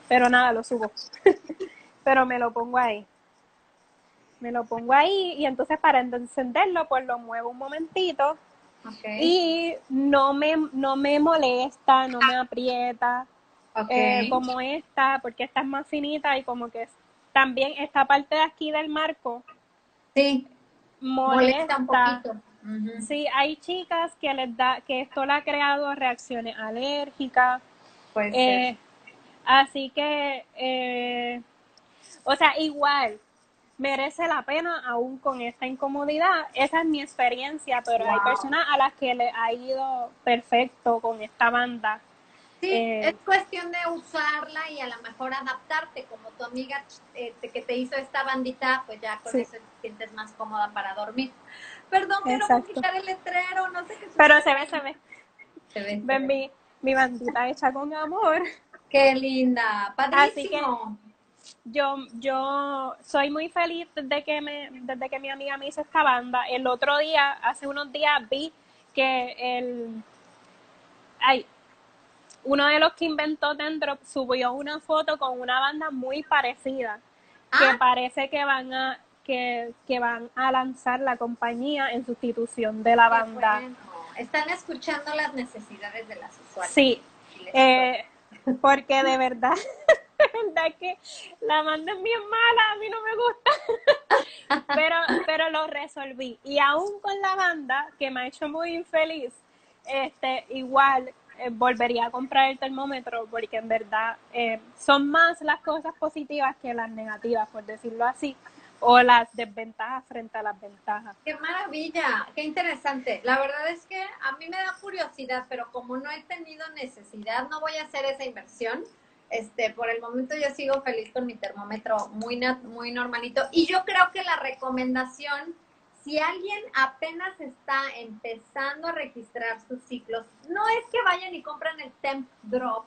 Pero nada, lo subo. Pero me lo pongo ahí. Me lo pongo ahí y entonces para encenderlo, pues lo muevo un momentito Y no me, no me molesta, no me aprieta ok. eh, como esta, porque esta es más finita y como que también esta parte de aquí del marco sí, molesta molesta. un poquito. Sí, hay chicas que les da, que esto le ha creado reacciones alérgicas, eh, así que, eh, o sea, igual merece la pena aún con esta incomodidad. Esa es mi experiencia, pero hay personas a las que le ha ido perfecto con esta banda. Sí, Eh, es cuestión de usarla y a lo mejor adaptarte, como tu amiga eh, que te hizo esta bandita, pues ya con Sí. eso te sientes más cómoda para dormir. Perdón, quiero quitar el letrero, no sé qué Pero se ve, se ve. se ve. Ven ve. mi, mi bandita hecha con amor. Qué linda, Así que- padrísimo. Yo, yo soy muy feliz desde que me, desde que mi amiga me hizo esta banda. El otro día, hace unos días, vi que el ay, uno de los que inventó Dendrop subió una foto con una banda muy parecida, que Ah. parece que van a, que, que van a lanzar la compañía en sustitución de la banda. bueno. Están escuchando las necesidades de las usuarias. Sí, Eh, porque de verdad, verdad que la banda es bien mala, a mí no me gusta. pero, pero lo resolví. Y aún con la banda, que me ha hecho muy infeliz, este, igual eh, volvería a comprar el termómetro, porque en verdad eh, son más las cosas positivas que las negativas, por decirlo así, o las desventajas frente a las ventajas. Qué maravilla, qué interesante. La verdad es que a mí me da curiosidad, pero como no he tenido necesidad, no voy a hacer esa inversión. Este, por el momento yo sigo feliz con mi termómetro muy muy normalito y yo creo que la recomendación si alguien apenas está empezando a registrar sus ciclos, no es que vayan y compren el Temp Drop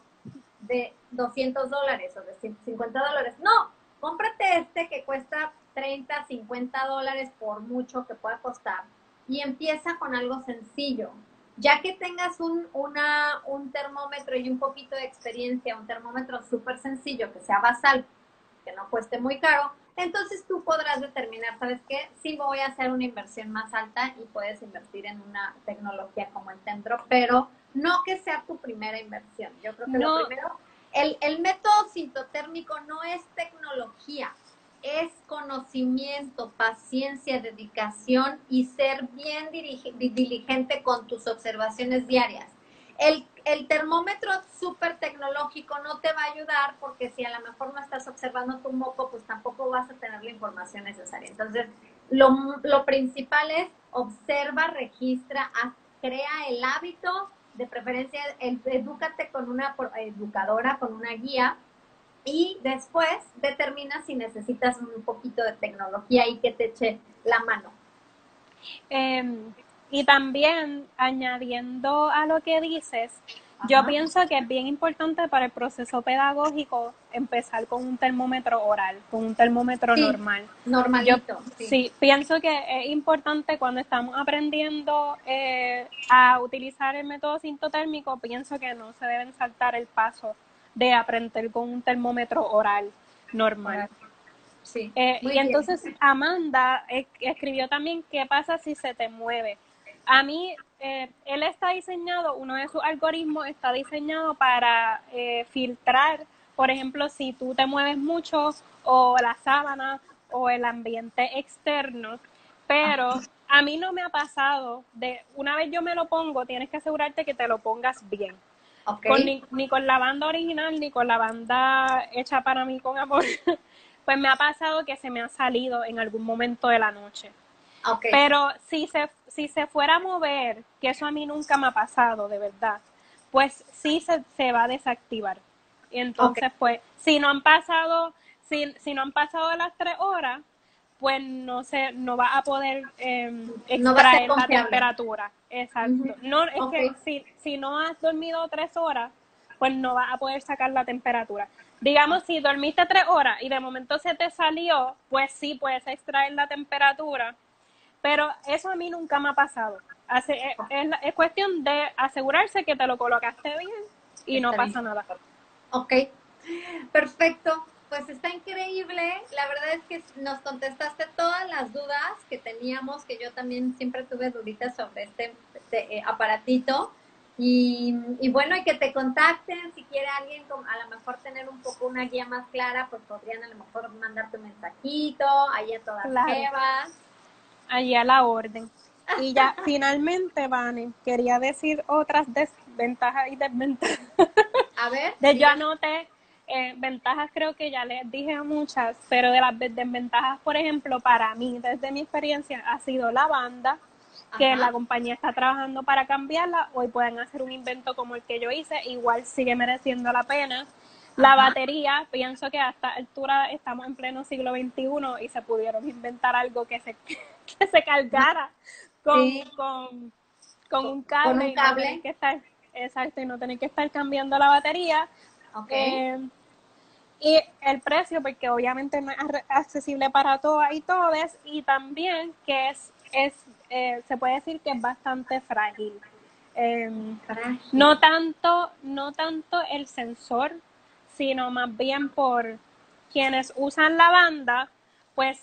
de 200 dólares o de 150 dólares. No, cómprate este que cuesta 30, 50 dólares por mucho que pueda costar y empieza con algo sencillo. Ya que tengas un, una, un termómetro y un poquito de experiencia, un termómetro súper sencillo, que sea basal, que no cueste muy caro, entonces tú podrás determinar, ¿sabes qué? Sí voy a hacer una inversión más alta y puedes invertir en una tecnología como el Tendro, pero no que sea tu primera inversión. Yo creo que No. lo primero, el, el método sintotérmico no es tecnología, es conocimiento, paciencia, dedicación y ser bien diligente con tus observaciones diarias. El, el termómetro súper tecnológico no te va a ayudar porque si a lo mejor no estás observando tu moco, pues tampoco vas a tener la información necesaria. Entonces, lo, lo principal es observa, registra, crea el hábito, de preferencia, el- edúcate con una educadora, con una guía, y después determina si necesitas un poquito de tecnología y que te eche la mano. Eh, y también añadiendo a lo que dices, yo pienso que es bien importante para el proceso pedagógico empezar con un termómetro oral, con un termómetro Sí. normal. Normalito. Yo sí. pienso que es importante cuando estamos aprendiendo eh, a utilizar el método sintotérmico, pienso que no se deben saltar el paso de aprender con un termómetro oral normal. Sí. Eh, y bien. entonces Amanda es- escribió también qué pasa si se te mueve. A mí, eh, él está diseñado, uno de sus algoritmos está diseñado para eh, filtrar, por ejemplo, si tú te mueves mucho o la sábana o el ambiente externo, pero a mí no me ha pasado de una vez yo me lo pongo, tienes que asegurarte que te lo pongas bien. Con ni, ni con la banda original ni con la banda hecha para mí con amor, pues me ha pasado que se me ha salido en algún momento de la noche. Pero si se, si se fuera a mover, que eso a mí nunca me ha pasado, de verdad, pues sí se, se va a desactivar. Y entonces, pues, si no han pasado, si, si no han pasado las tres horas, pues no se, no va a poder eh, No ser extraer la temperatura. Exacto. No, es que si, si no has dormido tres horas, pues no vas a poder sacar la temperatura. Digamos, si dormiste tres horas y de momento se te salió, pues sí puedes extraer la temperatura, pero eso a mí nunca me ha pasado. Hace- es, es la- es cuestión de asegurarse que te lo colocaste bien y no pasa bien. nada. Ok, perfecto. Pues está increíble. La verdad es que nos contestaste todas las dudas que teníamos, que yo también siempre tuve duditas sobre este, este, eh, aparatito. Y, y, bueno, y que te contacten si quiere alguien con, a lo mejor tener un poco una guía más clara, pues podrían a lo mejor mandarte un mensajito, ahí a todas las claro. Allí a la orden. Y ya finalmente, Vane, quería decir otras desventajas y desventajas. A ver. De yo anoté eh, ventajas creo que ya les dije muchas, pero de las desventajas, por ejemplo, para mí, desde mi experiencia, ha sido la banda, que la compañía está trabajando para cambiarla, hoy pueden hacer un invento como el que yo hice, igual sigue mereciendo la pena. La batería, pienso que a esta altura estamos en pleno siglo XXI y se pudieron inventar algo que se, que se cargara con, con, con, un cable. Con un cable. Y no que estar, exacto, y no tener que estar cambiando la batería. Okay. Eh, y el precio, porque obviamente no es accesible para todas y todos, y también que es, es eh, se puede decir que es bastante frágil. Eh, frágil. No tanto, no tanto el sensor, sino más bien por quienes usan la banda, pues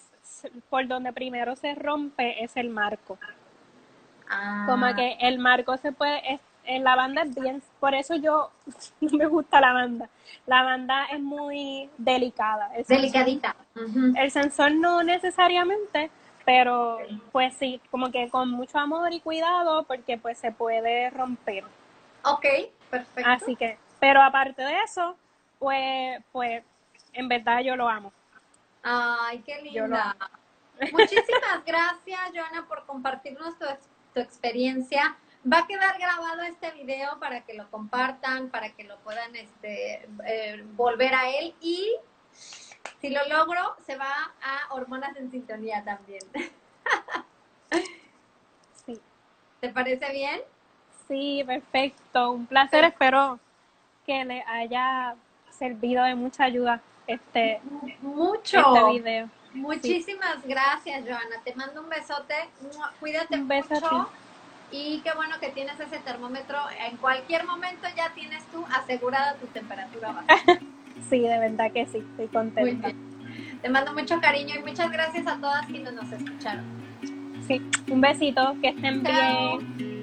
por donde primero se rompe es el marco. Ah. Como que el marco se puede, en la banda es bien, por eso yo no me gusta la banda. La banda es muy delicada. El Delicadita. Sensor, uh -huh. El sensor no necesariamente, pero pues sí, como que con mucho amor y cuidado porque pues se puede romper. Ok, perfecto. Así que, pero aparte de eso, pues, pues en verdad yo lo amo. Ay, qué linda. Muchísimas gracias, Joana, por compartirnos tu, tu experiencia va a quedar grabado este video para que lo compartan, para que lo puedan este, eh, volver a él y si lo logro, se va a Hormonas en Sintonía también. Sí. ¿Te parece bien? Sí, perfecto. Un placer. Sí. Espero que le haya servido de mucha ayuda este, Mucho. este video. Muchísimas sí. gracias, Joana. Te mando un besote. Cuídate un beso mucho. Y qué bueno que tienes ese termómetro. En cualquier momento ya tienes tú asegurada tu temperatura base. sí, de verdad que sí, estoy contenta. Te mando mucho cariño y muchas gracias a todas quienes nos escucharon. Sí, un besito, que estén Chao. bien.